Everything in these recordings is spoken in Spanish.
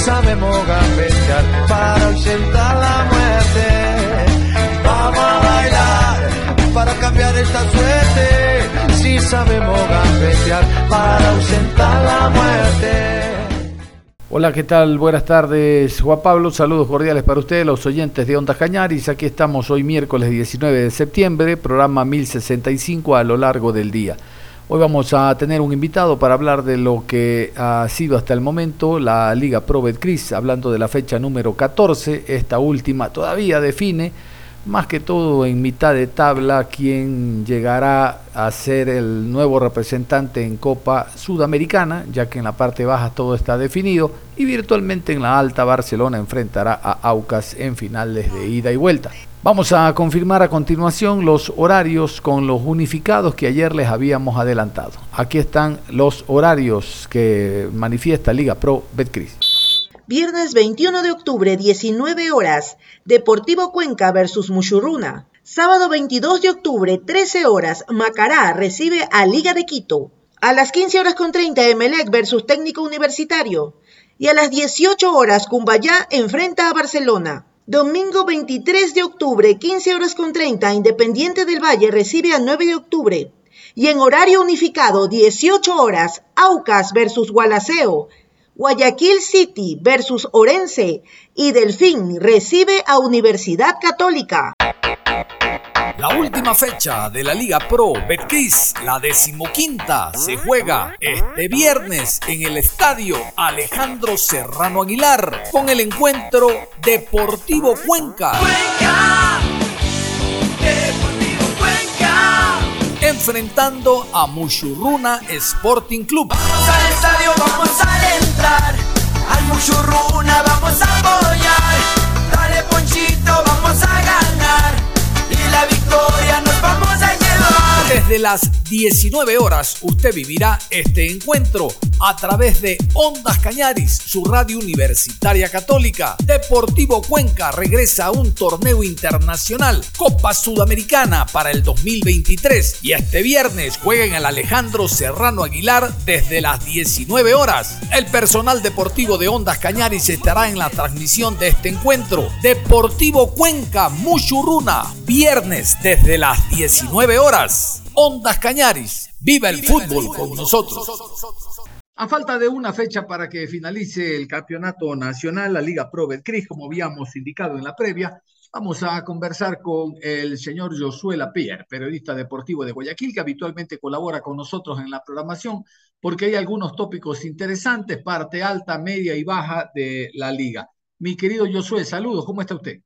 Sabemos gambetear para ausentar la muerte. Vamos a bailar para cambiar esta suerte. Si sabemos gambetear para ausentar la muerte. Hola, ¿qué tal? Buenas tardes, Juan Pablo. Saludos cordiales para ustedes, los oyentes de Onda Cañaris. Aquí estamos hoy miércoles 19 de septiembre, programa 1065 a lo largo del día. Hoy vamos a tener un invitado para hablar de lo que ha sido hasta el momento la Liga Pro Betcris, hablando de la fecha número 14. Esta última todavía define, más que todo en mitad de tabla, quién llegará a ser el nuevo representante en Copa Sudamericana, ya que en la parte baja todo está definido, y virtualmente en la alta Barcelona enfrentará a Aucas en finales de ida y vuelta. Vamos a confirmar a continuación los horarios con los unificados que ayer les habíamos adelantado. Aquí están los horarios que manifiesta Liga Pro Betcris. Viernes 21 de octubre, 19 horas, Deportivo Cuenca versus Muchurruna. Sábado 22 de octubre, 13 horas, Macará recibe a Liga de Quito. A las 15 horas con 30, Emelec versus Técnico Universitario. Y a las 18 horas, Cumbayá enfrenta a Barcelona. Domingo 23 de octubre, 15 horas con 30, Independiente del Valle recibe a 9 de octubre. Y en horario unificado, 18 horas, Aucas versus Gualaceo, Guayaquil City versus Orense y Delfín recibe a Universidad Católica. La última fecha de la Liga Pro Betcris, la decimoquinta, se juega este viernes en el estadio Alejandro Serrano Aguilar con el encuentro Deportivo Cuenca. Cuenca. Deportivo Cuenca. Enfrentando a Mushurruna Sporting Club. Vamos al estadio, vamos a entrar. Las 19 horas usted vivirá este encuentro a través de Ondas Cañaris, su radio universitaria católica. Deportivo Cuenca regresa a un torneo internacional, Copa Sudamericana para el 2023 y este viernes juega en el Alejandro Serrano Aguilar desde las 19 horas. El personal deportivo de Ondas Cañaris estará en la transmisión de este encuentro. Deportivo Cuenca Muchurruna, viernes desde las 19 horas. Ondas Cañaris, viva el fútbol con nosotros. A falta de una fecha para que finalice el campeonato nacional, la Liga Pro Betcris, como habíamos indicado en la previa, vamos a conversar con el señor Josué Lapierre, periodista deportivo de Guayaquil, que habitualmente colabora con nosotros en la programación, porque hay algunos tópicos interesantes, parte alta, media y baja de la liga. Mi querido Josué, saludos, ¿cómo está usted?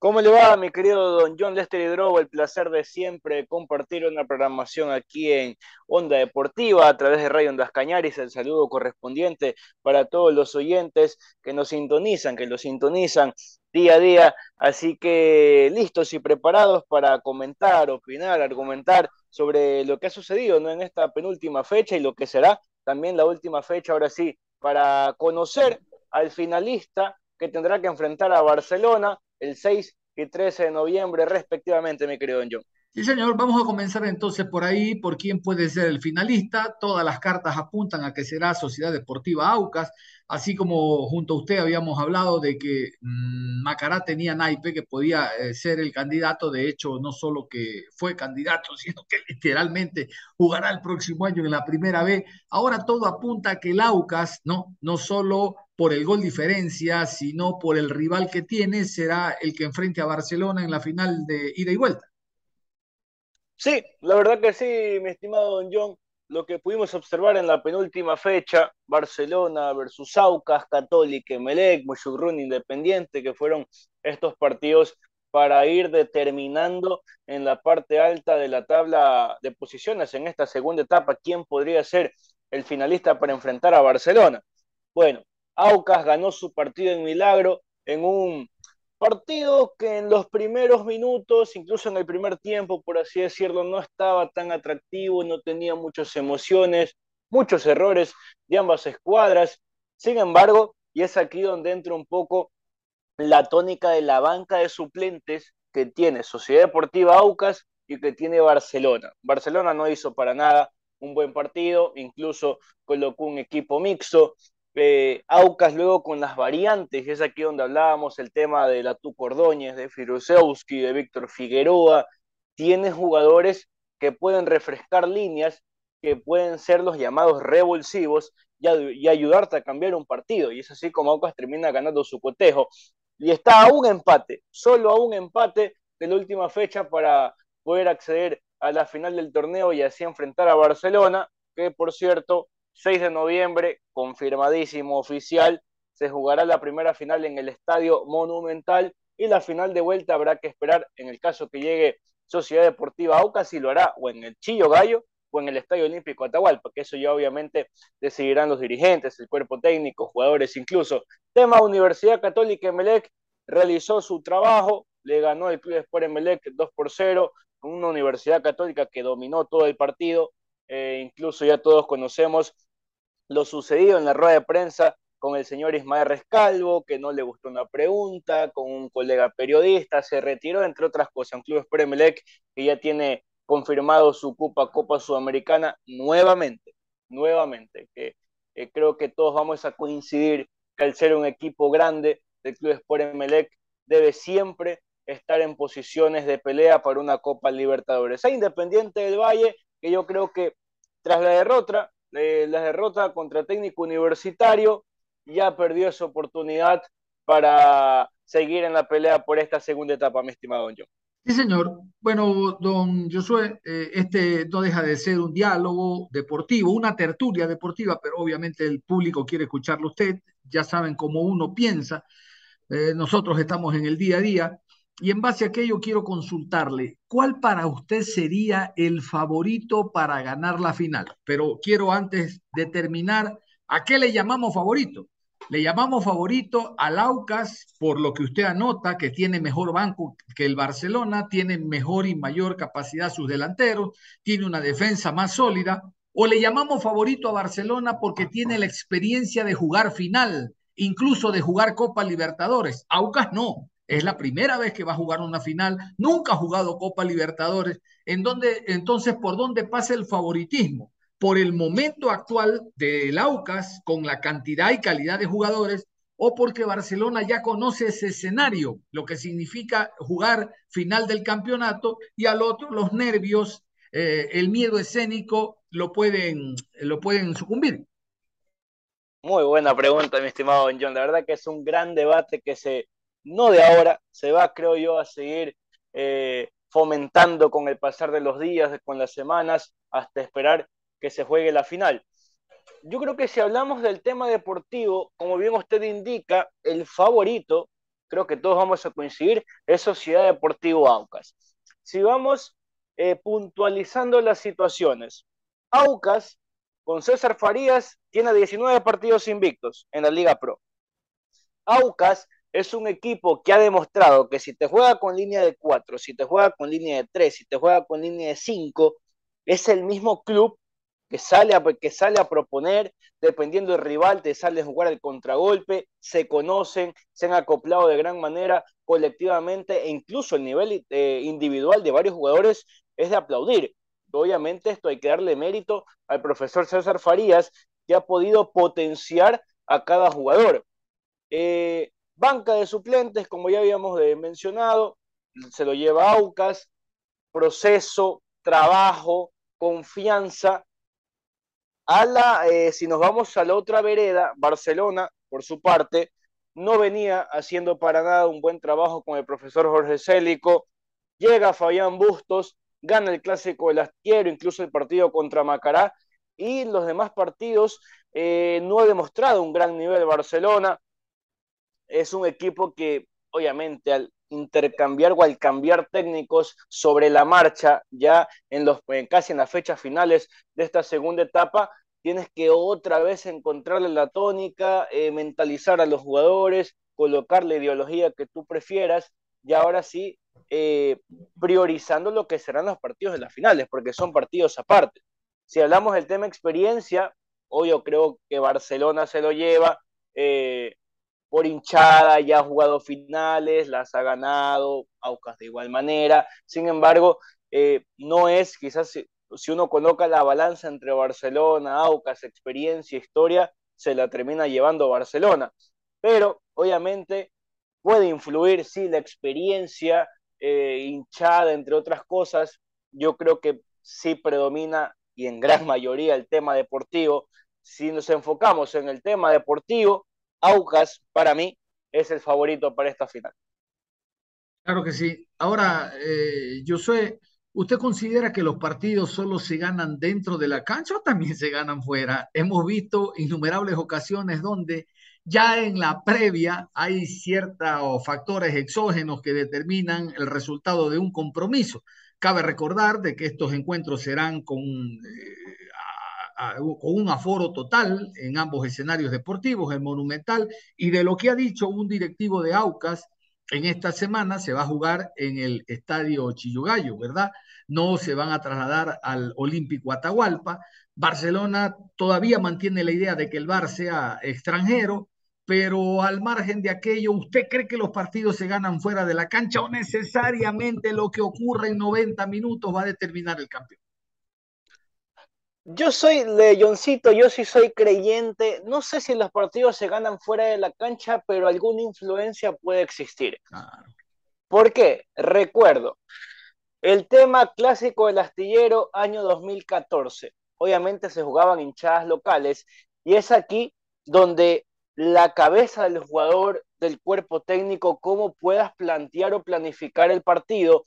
¿Cómo le va, mi querido don John Lester Hidrobo? El placer de siempre compartir una programación aquí en Onda Deportiva a través de Radio Ondas Cañaris. El saludo correspondiente para todos los oyentes que nos sintonizan, que los sintonizan día a día. Así que listos y preparados para comentar, opinar, argumentar sobre lo que ha sucedido ¿no? en esta penúltima fecha y lo que será también la última fecha, ahora sí, para conocer al finalista que tendrá que enfrentar a Barcelona el 6 y 13 de noviembre respectivamente, mi querido John. Sí, señor, vamos a comenzar entonces por ahí, por quién puede ser el finalista. Todas las cartas apuntan a que será Sociedad Deportiva Aucas, así como junto a usted habíamos hablado de que mm, Macará tenía naipe que podía eh, ser el candidato, de hecho, no solo que fue candidato, sino que literalmente jugará el próximo año en la primera B. Ahora todo apunta a que el Aucas, ¿no? No solo por el gol diferencia, sino por el rival que tiene, será el que enfrente a Barcelona en la final de ida y vuelta. Sí, la verdad que sí, mi estimado Don John. lo que pudimos observar en la penúltima fecha, Barcelona versus Aucas, Católica, Emelec, Mushurrun Independiente, que fueron estos partidos para ir determinando en la parte alta de la tabla de posiciones en esta segunda etapa quién podría ser el finalista para enfrentar a Barcelona. Bueno, Aucas ganó su partido en Milagro en un partido que en los primeros minutos, incluso en el primer tiempo, por así decirlo, no estaba tan atractivo, no tenía muchas emociones, muchos errores de ambas escuadras. Sin embargo, y es aquí donde entra un poco la tónica de la banca de suplentes que tiene Sociedad Deportiva Aucas y que tiene Barcelona. Barcelona no hizo para nada un buen partido, incluso colocó un equipo mixto. Eh, Aucas luego con las variantes, es aquí donde hablábamos el tema de la Ordóñez, de Firusewski, de Víctor Figueroa, tiene jugadores que pueden refrescar líneas, que pueden ser los llamados revulsivos y, y ayudarte a cambiar un partido. Y es así como Aucas termina ganando su cotejo y está a un empate, solo a un empate de la última fecha para poder acceder a la final del torneo y así enfrentar a Barcelona, que por cierto, 6 de noviembre, confirmadísimo oficial, se jugará la primera final en el Estadio Monumental y la final de vuelta habrá que esperar en el caso que llegue Sociedad Deportiva Aucas si lo hará o en el Chillo Gallo o en el Estadio Olímpico Atahualpa, que eso ya obviamente decidirán los dirigentes, el cuerpo técnico, jugadores incluso. Tema Universidad Católica Emelec realizó su trabajo, le ganó el Club Sport Emelec 2 por 0, con una Universidad Católica que dominó todo el partido, eh, incluso ya todos conocemos lo sucedido en la rueda de prensa con el señor Ismael Rescalvo, que no le gustó una pregunta, con un colega periodista, se retiró, entre otras cosas, un Club Sport Emelec que ya tiene confirmado su Copa Copa Sudamericana nuevamente, nuevamente, que creo que todos vamos a coincidir que al ser un equipo grande del Club Sport Emelec debe siempre estar en posiciones de pelea para una Copa Libertadores. A Independiente del Valle, que yo creo que tras la derrota, eh, la derrota contra técnico universitario, ya perdió esa oportunidad para seguir en la pelea por esta segunda etapa, mi estimado John. Sí, señor. Bueno, don Josué, eh, este no deja de ser un diálogo deportivo, una tertulia deportiva, pero obviamente el público quiere escucharlo usted. Ya saben cómo uno piensa. Eh, nosotros estamos en el día a día. Y en base a aquello quiero consultarle, ¿cuál para usted sería el favorito para ganar la final? Pero quiero antes determinar a qué le llamamos favorito. Le llamamos favorito al Aucas por lo que usted anota, que tiene mejor banco que el Barcelona, tiene mejor y mayor capacidad sus delanteros, tiene una defensa más sólida. O le llamamos favorito a Barcelona porque tiene la experiencia de jugar final, incluso de jugar Copa Libertadores. Aucas no, es la primera vez que va a jugar una final, nunca ha jugado Copa Libertadores. ¿En donde, entonces, ¿por dónde pasa el favoritismo? por el momento actual del Aucas, con la cantidad y calidad de jugadores, o porque Barcelona ya conoce ese escenario, lo que significa jugar final del campeonato, y al otro los nervios, eh, el miedo escénico lo pueden, lo pueden sucumbir. Muy buena pregunta, mi estimado John. La verdad que es un gran debate que se, no de ahora, se va, creo yo, a seguir eh, fomentando con el pasar de los días, con las semanas, hasta esperar que se juegue la final. Yo creo que si hablamos del tema deportivo, como bien usted indica, el favorito, creo que todos vamos a coincidir, es Sociedad Deportivo Aucas. Si vamos eh, puntualizando las situaciones, Aucas con César Farías tiene 19 partidos invictos en la Liga Pro. Aucas es un equipo que ha demostrado que si te juega con línea de 4, si te juega con línea de 3, si te juega con línea de 5, es el mismo club que sale, a, que sale a proponer, dependiendo del rival, te sale a jugar el contragolpe, se conocen, se han acoplado de gran manera colectivamente e incluso el nivel eh, individual de varios jugadores es de aplaudir. Obviamente esto hay que darle mérito al profesor César Farías, que ha podido potenciar a cada jugador. Eh, banca de suplentes, como ya habíamos mencionado, se lo lleva Aucas, proceso, trabajo, confianza eh, si nos vamos a la otra vereda, Barcelona, por su parte, no venía haciendo para nada un buen trabajo con el profesor Jorge Célico. Llega Fabián Bustos, gana el clásico del Astillero, incluso el partido contra Macará, y los demás partidos eh, no ha demostrado un gran nivel Barcelona. Es un equipo que obviamente al intercambiar o al cambiar técnicos sobre la marcha, ya en los, casi en las fechas finales de esta segunda etapa, tienes que otra vez encontrarle la tónica, eh, mentalizar a los jugadores, colocar la ideología que tú prefieras y ahora sí eh, priorizando lo que serán los partidos de las finales, porque son partidos aparte. Si hablamos del tema experiencia, hoy yo creo que Barcelona se lo lleva. Eh, por hinchada, ya ha jugado finales, las ha ganado, Aucas de igual manera. Sin embargo, eh, no es quizás si, uno coloca la balanza entre Barcelona, Aucas, experiencia, historia, se la termina llevando Barcelona. Pero obviamente puede influir, sí, la experiencia, eh, hinchada, entre otras cosas. Yo creo que sí predomina y en gran mayoría el tema deportivo. Si nos enfocamos en el tema deportivo, Aucas, para mí, es el favorito para esta final. Claro que sí. Ahora, eh, Josué, ¿usted considera que los partidos solo se ganan dentro de la cancha o también se ganan fuera? Hemos visto innumerables ocasiones donde ya en la previa hay ciertos factores exógenos que determinan el resultado de un compromiso. Cabe recordar de que estos encuentros serán con eh, con un aforo total en ambos escenarios deportivos, el Monumental, y de lo que ha dicho un directivo de Aucas, en esta semana se va a jugar en el estadio Chillugallo, ¿verdad? No se van a trasladar al Olímpico Atahualpa. Barcelona todavía mantiene la idea de que el Bar sea extranjero, pero al margen de aquello, ¿usted cree que los partidos se ganan fuera de la cancha o necesariamente lo que ocurre en 90 minutos va a determinar el campeón? Yo soy leyoncito, yo sí soy creyente. No sé si los partidos se ganan fuera de la cancha, pero alguna influencia puede existir. ¿Por qué? Recuerdo, el tema clásico del astillero año 2014. Obviamente se jugaban hinchadas locales y es aquí donde la cabeza del jugador, del cuerpo técnico, cómo puedas plantear o planificar el partido,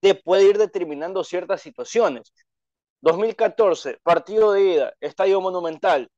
te puede ir determinando ciertas situaciones. 2014, partido de ida, Estadio Monumental.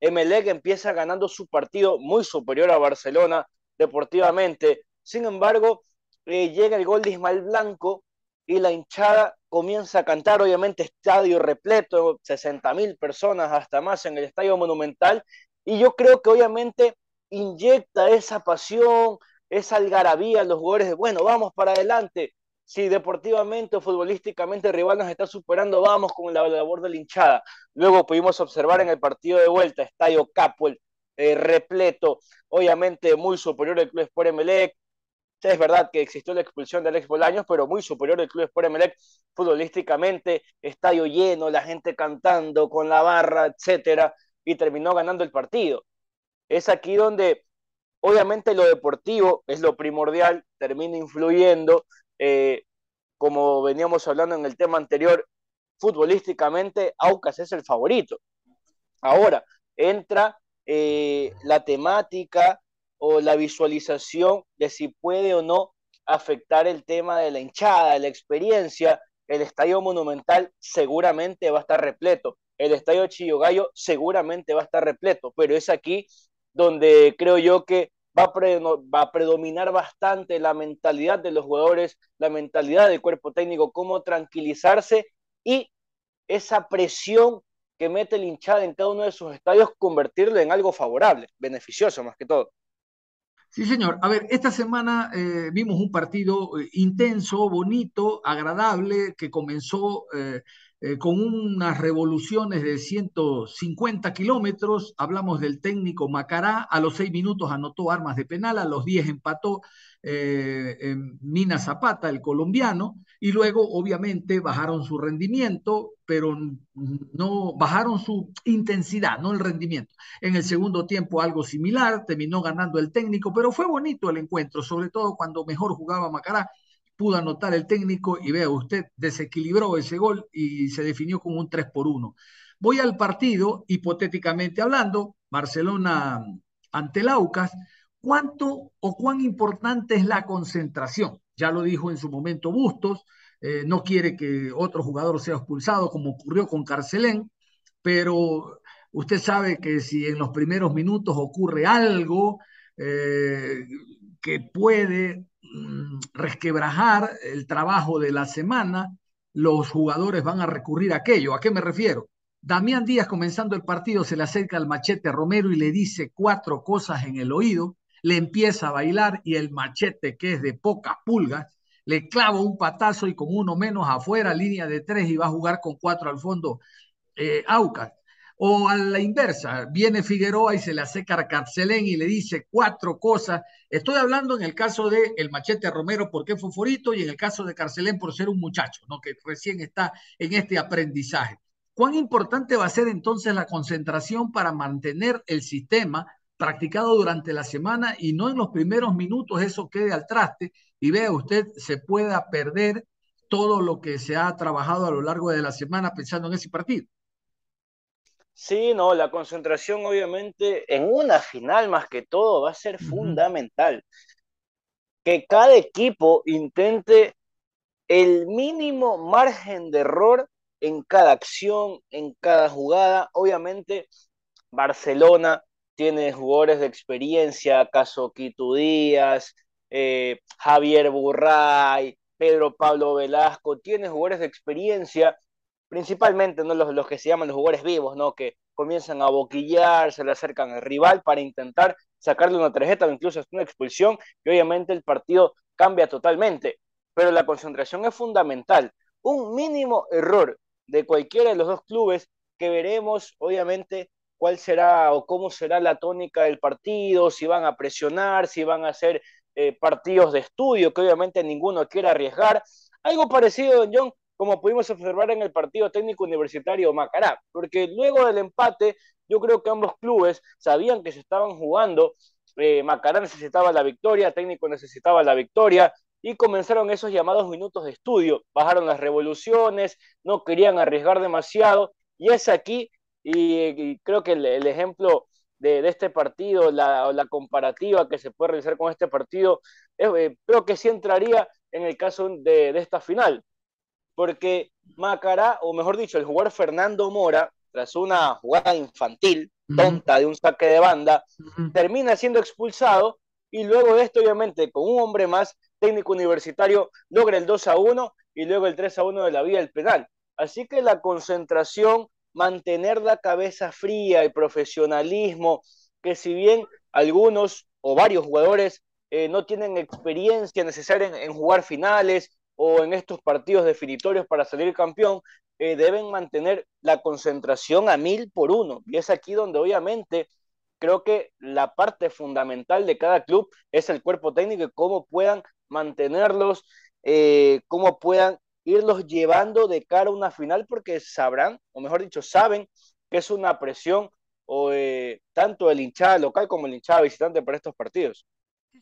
Emelec empieza ganando su partido muy superior a Barcelona deportivamente. Sin embargo, eh, llega el gol de Ismael Blanco y la hinchada comienza a cantar, obviamente estadio repleto, 60 mil personas hasta más en el Estadio Monumental. Y yo creo que obviamente inyecta esa pasión, esa algarabía a los jugadores de, bueno, vamos para adelante si deportivamente o futbolísticamente el rival nos está superando, vamos con la labor de la hinchada. Luego pudimos observar en el partido de vuelta, Estadio Capuel, eh, repleto, obviamente muy superior el Club Sport Emelec. Es verdad que existió la expulsión del ex Bolaños, pero muy superior el Club Sport Emelec futbolísticamente, estadio lleno, la gente cantando con la barra, etcétera, y terminó ganando el partido. Es aquí donde obviamente lo deportivo es lo primordial, termina influyendo, eh, como veníamos hablando en el tema anterior, futbolísticamente Aucas es el favorito. Ahora, entra eh, la temática o la visualización de si puede o no afectar el tema de la hinchada, de la experiencia. El estadio monumental seguramente va a estar repleto. El estadio Chillogallo seguramente va a estar repleto, pero es aquí donde creo yo que va a, predominar bastante la mentalidad de los jugadores, la mentalidad del cuerpo técnico, cómo tranquilizarse y esa presión que mete el hinchada en cada uno de sus estadios, convertirlo en algo favorable, beneficioso más que todo. Sí, señor. A ver, esta semana eh, vimos un partido eh, intenso, bonito, agradable, que comenzó eh, eh, con unas revoluciones de 150 kilómetros. Hablamos del técnico Macará, a los seis minutos anotó armas de penal, a los diez empató eh, Mina Zapata, el colombiano, y luego obviamente bajaron su rendimiento, pero no bajaron su intensidad, no el rendimiento. En el segundo tiempo algo similar, terminó ganando el técnico, pero fue bonito el encuentro, sobre todo cuando mejor jugaba Macará pudo anotar el técnico y vea usted, desequilibró ese gol y se definió como un 3 por 1. Voy al partido, hipotéticamente hablando, Barcelona ante Laucas, ¿cuánto o cuán importante es la concentración? Ya lo dijo en su momento Bustos, eh, no quiere que otro jugador sea expulsado como ocurrió con Carcelén, pero usted sabe que si en los primeros minutos ocurre algo eh, que puede mm, resquebrajar el trabajo de la semana, los jugadores van a recurrir a aquello. ¿A qué me refiero? Damián Díaz comenzando el partido se le acerca al machete Romero y le dice cuatro cosas en el oído, le empieza a bailar y el machete que es de pocas pulgas le clava un patazo y con uno menos afuera, línea de tres y va a jugar con cuatro al fondo eh, Aucas. O a la inversa, viene Figueroa y se le acerca a Carcelén y le dice cuatro cosas. Estoy hablando en el caso de el Machete Romero porque fue forito y en el caso de Carcelén por ser un muchacho, ¿no? que recién está en este aprendizaje. ¿Cuán importante va a ser entonces la concentración para mantener el sistema practicado durante la semana y no en los primeros minutos eso quede al traste y vea usted se pueda perder todo lo que se ha trabajado a lo largo de la semana pensando en ese partido? Sí, no, la concentración obviamente en una final más que todo va a ser fundamental. Que cada equipo intente el mínimo margen de error en cada acción, en cada jugada. Obviamente, Barcelona tiene jugadores de experiencia, caso Quito Díaz, eh, Javier Burray, Pedro Pablo Velasco, tiene jugadores de experiencia principalmente ¿no? los, los que se llaman los jugadores vivos, ¿no? que comienzan a boquillar, se le acercan al rival para intentar sacarle una tarjeta o incluso una expulsión, y obviamente el partido cambia totalmente. Pero la concentración es fundamental. Un mínimo error de cualquiera de los dos clubes que veremos, obviamente, cuál será o cómo será la tónica del partido, si van a presionar, si van a hacer eh, partidos de estudio, que obviamente ninguno quiere arriesgar. Algo parecido, don John, como pudimos observar en el partido técnico universitario Macará, porque luego del empate yo creo que ambos clubes sabían que se estaban jugando, eh, Macará necesitaba la victoria, técnico necesitaba la victoria, y comenzaron esos llamados minutos de estudio, bajaron las revoluciones, no querían arriesgar demasiado, y es aquí, y, creo que el, ejemplo de, este partido, la, la comparativa que se puede realizar con este partido, eh, creo que sí entraría en el caso de, de esta final, porque Macará, o mejor dicho, el jugador Fernando Mora, tras una jugada infantil, tonta de un saque de banda, termina siendo expulsado y luego de esto, obviamente, con un hombre más, técnico universitario, logra el 2 a 1 y luego el 3 a 1 de la vía del penal. Así que la concentración, mantener la cabeza fría, el profesionalismo, que si bien algunos o varios jugadores eh, no tienen experiencia necesaria en jugar finales, o en estos partidos definitorios para salir campeón, eh, deben mantener la concentración a mil por uno. Y es aquí donde obviamente creo que la parte fundamental de cada club es el cuerpo técnico y cómo puedan mantenerlos, eh, cómo puedan irlos llevando de cara a una final, porque sabrán, o mejor dicho, saben que es una presión o, eh, tanto el hinchada local como el hinchada visitante para estos partidos.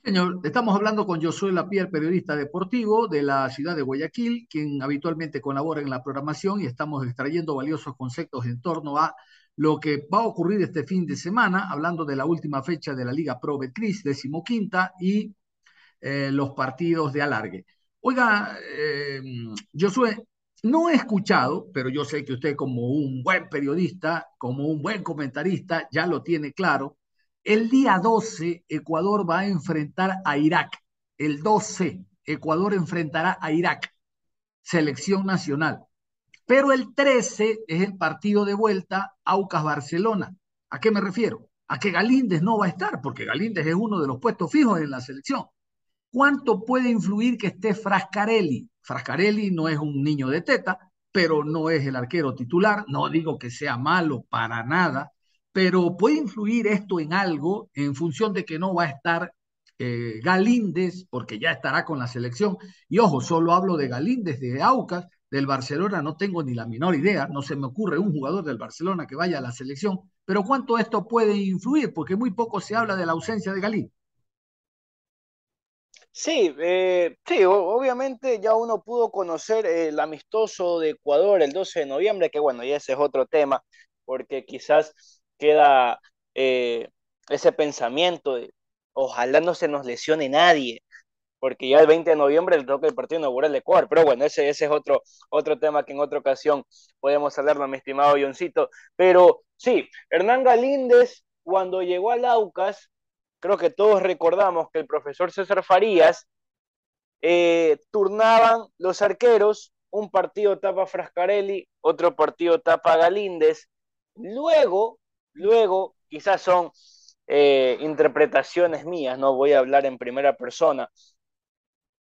Señor, estamos hablando con Josué Lapierre, periodista deportivo de la ciudad de Guayaquil, quien habitualmente colabora en la programación y estamos extrayendo valiosos conceptos en torno a lo que va a ocurrir este fin de semana, hablando de la última fecha de la Liga Pro Betcris, decimoquinta, y eh, los partidos de alargue. Oiga, eh, Josué, no he escuchado, pero yo sé que usted como un buen periodista, como un buen comentarista, ya lo tiene claro, el día 12, Ecuador va a enfrentar a Irak. El 12, Ecuador enfrentará a Irak, selección nacional. Pero el 13 es el partido de vuelta Aucas-Barcelona. ¿A qué me refiero? A que Galíndez no va a estar, porque Galíndez es uno de los puestos fijos en la selección. ¿Cuánto puede influir que esté Frascarelli? Frascarelli no es un niño de teta, pero no es el arquero titular. No digo que sea malo para nada, pero puede influir esto en algo en función de que no va a estar eh, Galíndez, porque ya estará con la selección. Y ojo, solo hablo de Galíndez, de Aucas, del Barcelona, no tengo ni la menor idea, no se me ocurre un jugador del Barcelona que vaya a la selección, pero ¿cuánto esto puede influir? Porque muy poco se habla de la ausencia de Galíndez. Sí, eh, sí, obviamente ya uno pudo conocer el amistoso de Ecuador el 12 de noviembre, que bueno, ya ese es otro tema, porque quizás queda eh, ese pensamiento de ojalá no se nos lesione nadie, porque ya el 20 de noviembre le toca el partido inaugural de Ecuador, pero bueno, ese, ese es otro, otro tema que en otra ocasión podemos hablarlo, mi estimado Johncito, pero sí, Hernán Galíndez, cuando llegó al Aucas, creo que todos recordamos que el profesor César Farías eh, turnaban los arqueros, un partido tapa Frascarelli, otro partido tapa Galíndez, luego, luego, quizás son eh, interpretaciones mías, no voy a hablar en primera persona,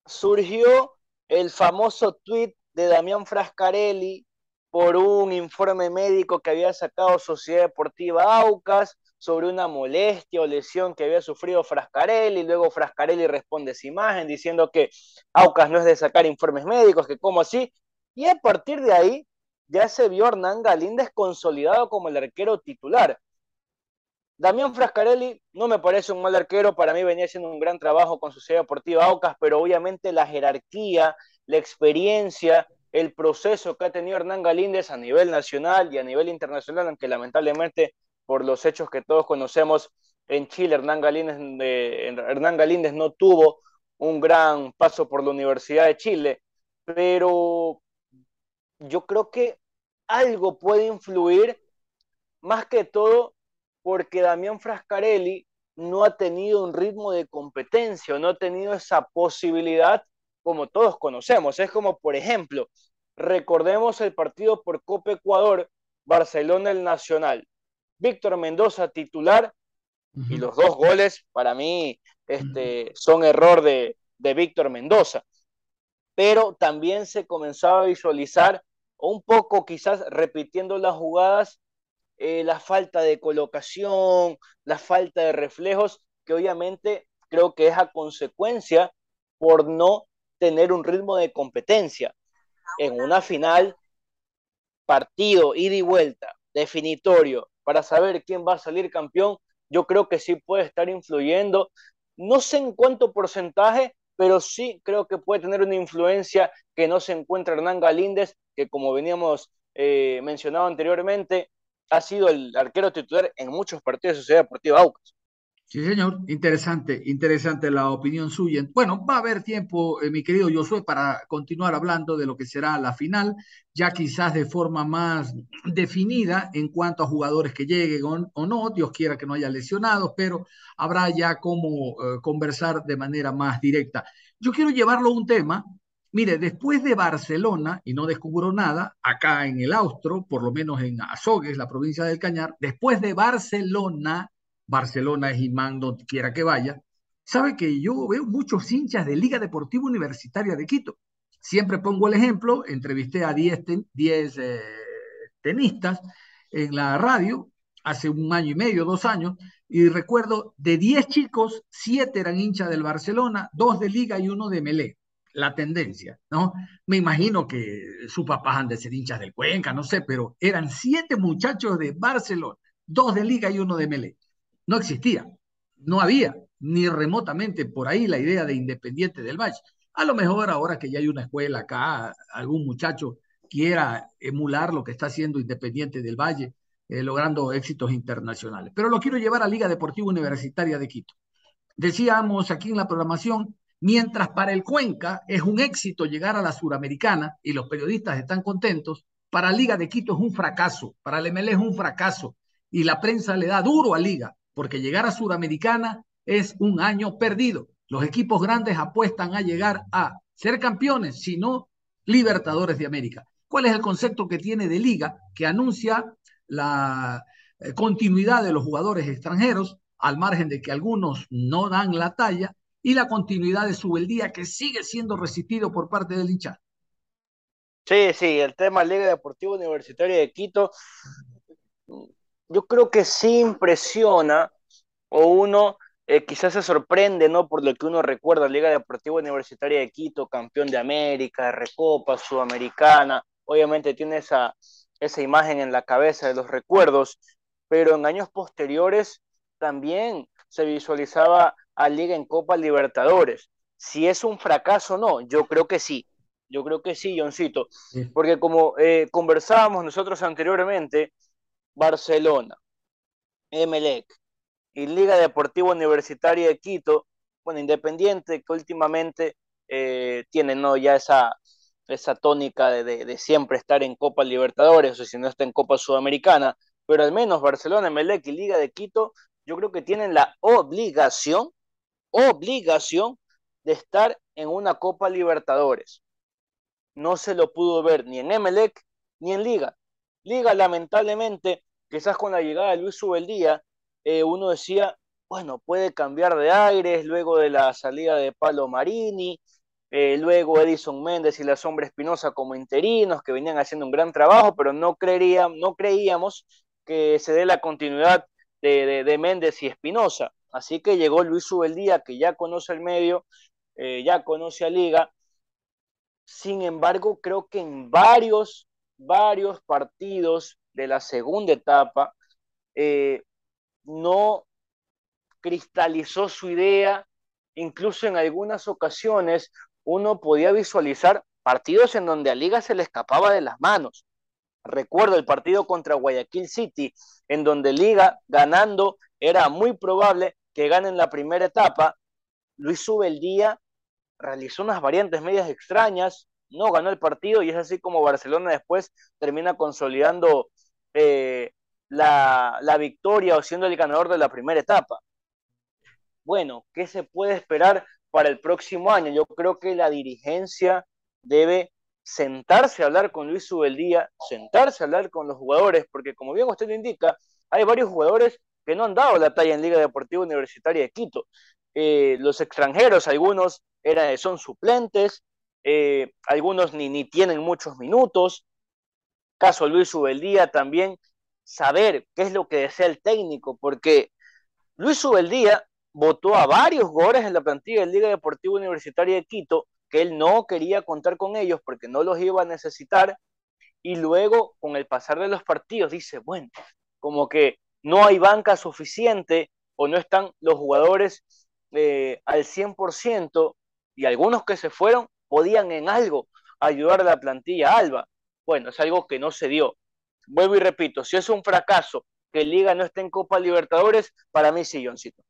surgió el famoso tweet de Damián Frascarelli por un informe médico que había sacado Sociedad Deportiva Aucas sobre una molestia o lesión que había sufrido Frascarelli, luego Frascarelli responde esa imagen diciendo que Aucas no es de sacar informes médicos, que como así, y a partir de ahí ya se vio Hernán Galíndez consolidado como el arquero titular. Damián Frascarelli no me parece un mal arquero, para mí venía haciendo un gran trabajo con Sociedad Deportiva Aucas, pero obviamente la jerarquía, la experiencia, el proceso que ha tenido Hernán Galíndez a nivel nacional y a nivel internacional, aunque lamentablemente por los hechos que todos conocemos en Chile, Hernán Galíndez, Hernán Galíndez no tuvo un gran paso por la Universidad de Chile, pero yo creo que algo puede influir más que todo porque Damián Frascarelli no ha tenido un ritmo de competencia, no ha tenido esa posibilidad como todos conocemos. Es como, por ejemplo, recordemos el partido por Copa Ecuador, Barcelona el Nacional. Víctor Mendoza titular y los dos goles para mí este, son error de, de Víctor Mendoza. Pero también se comenzaba a visualizar un poco quizás repitiendo las jugadas eh, la falta de colocación, la falta de reflejos, que obviamente creo que es a consecuencia por no tener un ritmo de competencia. En una final, partido, ida y vuelta, definitorio, para saber quién va a salir campeón, yo creo que sí puede estar influyendo. No sé en cuánto porcentaje, pero sí creo que puede tener una influencia que no se encuentra Hernán Galíndez, que como veníamos eh, mencionado anteriormente, ha sido el arquero titular en muchos partidos de Sociedad Deportiva Aucas. Sí, señor, interesante, interesante la opinión suya. Bueno, va a haber tiempo, eh, mi querido Josué, para continuar hablando de lo que será la final, ya quizás de forma más definida en cuanto a jugadores que lleguen o, no, Dios quiera que no haya lesionados, pero habrá ya como eh, conversar de manera más directa. Yo quiero llevarlo a un tema Mire, después de Barcelona, y no descubro nada, acá en el Austro, por lo menos en Azogues, la provincia del Cañar, después de Barcelona, Barcelona es imán donde quiera que vaya, sabe que yo veo muchos hinchas de Liga Deportiva Universitaria de Quito. Siempre pongo el ejemplo, entrevisté a 10 eh, tenistas en la radio hace un año y medio, dos años, y recuerdo de 10 chicos, 7 eran hinchas del Barcelona, 2 de Liga y uno de Melé la tendencia, ¿no? Me imagino que sus papás han de ser hinchas del Cuenca, no sé, pero eran siete muchachos de Barcelona, dos de Liga y uno de Melé. No existía, no había ni remotamente por ahí la idea de Independiente del Valle. A lo mejor ahora que ya hay una escuela acá, algún muchacho quiera emular lo que está haciendo Independiente del Valle, eh, logrando éxitos internacionales. Pero lo quiero llevar a Liga Deportiva Universitaria de Quito. Decíamos aquí en la programación Mientras para el Cuenca es un éxito llegar a la Suramericana y los periodistas están contentos, para Liga de Quito es un fracaso, para el ML es un fracaso y la prensa le da duro a Liga porque llegar a Suramericana es un año perdido. Los equipos grandes apuestan a llegar a ser campeones, si no Libertadores de América. ¿Cuál es el concepto que tiene de Liga que anuncia la eh, continuidad de los jugadores extranjeros, al margen de que algunos no dan la talla, y la continuidad de su día que sigue siendo resistido por parte del hincha. Sí, sí, el tema Liga Deportiva Universitaria de Quito, yo creo que sí impresiona o uno eh, quizás se sorprende, ¿no? Por lo que uno recuerda, Liga Deportiva Universitaria de Quito, campeón de América, Recopa, Sudamericana, obviamente tiene esa, esa imagen en la cabeza de los recuerdos, pero en años posteriores también se visualizaba a Liga en Copa Libertadores. Si es un fracaso o no, yo creo que sí. Yo creo que sí, Johncito. Porque como eh, conversábamos nosotros anteriormente, Barcelona, Emelec y Liga Deportiva Universitaria de Quito, bueno, Independiente, que últimamente eh, tiene ¿no? ya esa, esa tónica de, siempre estar en Copa Libertadores, o si no está en Copa Sudamericana, pero al menos Barcelona, Melec y Liga de Quito, yo creo que tienen la obligación, obligación de estar en una Copa Libertadores. No se lo pudo ver ni en Emelec ni en Liga. Liga, lamentablemente, quizás con la llegada de Luis Subeldía, eh, uno decía, bueno, puede cambiar de aires luego de la salida de Palo Marini, eh, luego Edison Méndez y la Sombra Espinosa como interinos que venían haciendo un gran trabajo, pero no, no creíamos que se dé la continuidad de, Méndez y Espinosa. Así que llegó Luis Subeldía, que ya conoce el medio, eh, ya conoce a Liga. Sin embargo, creo que en varios, varios partidos de la segunda etapa, eh, no cristalizó su idea, incluso en algunas ocasiones uno podía visualizar partidos en donde a Liga se le escapaba de las manos. Recuerdo el partido contra Guayaquil City, en donde Liga ganando era muy probable que gane en la primera etapa. Luis Subeldía realizó unas variantes medias extrañas, no ganó el partido y es así como Barcelona después termina consolidando eh, la, la victoria o siendo el ganador de la primera etapa. Bueno, ¿qué se puede esperar para el próximo año. Yo creo que la dirigencia debe sentarse a hablar con Luis Subeldía, sentarse a hablar con los jugadores, porque como bien usted lo indica, hay varios jugadores que no han dado la talla en Liga Deportiva Universitaria de Quito. Eh, los extranjeros, algunos eran, son suplentes, eh, algunos ni, ni tienen muchos minutos. Caso Luis Subeldía también, saber qué es lo que desea el técnico, porque Luis Subeldía votó a varios jugadores en la plantilla de Liga Deportiva Universitaria de Quito que él no quería contar con ellos porque no los iba a necesitar y luego con el pasar de los partidos dice, bueno, como que no hay banca suficiente o no están los jugadores eh, al 100% y algunos que se fueron podían en algo ayudar a la plantilla Alba. Bueno, es algo que no se dio. Vuelvo y repito, si es un fracaso que Liga no esté en Copa Libertadores, para mí sí, Johncito.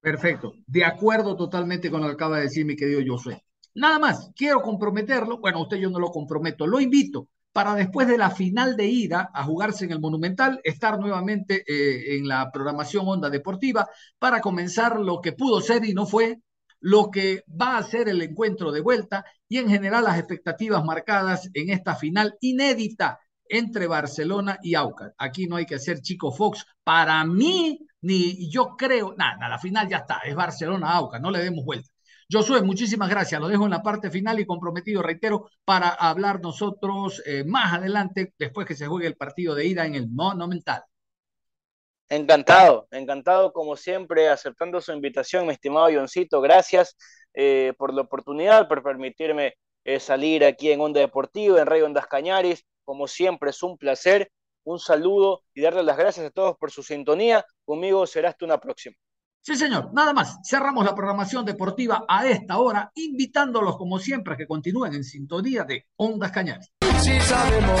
Perfecto. De acuerdo totalmente con lo que acaba de decir mi querido Josué. Nada más, quiero comprometerlo. Bueno, usted yo no lo comprometo. Lo invito para después de la final de ida a jugarse en el Monumental, estar nuevamente eh, en la programación Onda Deportiva para comenzar lo que pudo ser y no fue, lo que va a ser el encuentro de vuelta y en general las expectativas marcadas en esta final inédita entre Barcelona y Aucas. Aquí no hay que ser chico Fox. Para mí, ni yo creo, nada, la final ya está, es Barcelona-Aucas, no le demos vuelta. Josué, muchísimas gracias. Lo dejo en la parte final y comprometido, reitero, para hablar nosotros eh, más adelante, después que se juegue el partido de ida en el Monumental. Encantado, encantado como siempre, aceptando su invitación, mi estimado Ioncito. Gracias eh, por la oportunidad, por permitirme eh, salir aquí en Onda Deportiva, en Radio Ondas Cañaris. Como siempre, es un placer un saludo y darle las gracias a todos por su sintonía. Conmigo será hasta una próxima. Sí, señor. Nada más. Cerramos la programación deportiva a esta hora, invitándolos, como siempre, a que continúen en sintonía de Ondas Cañares. Si sabemos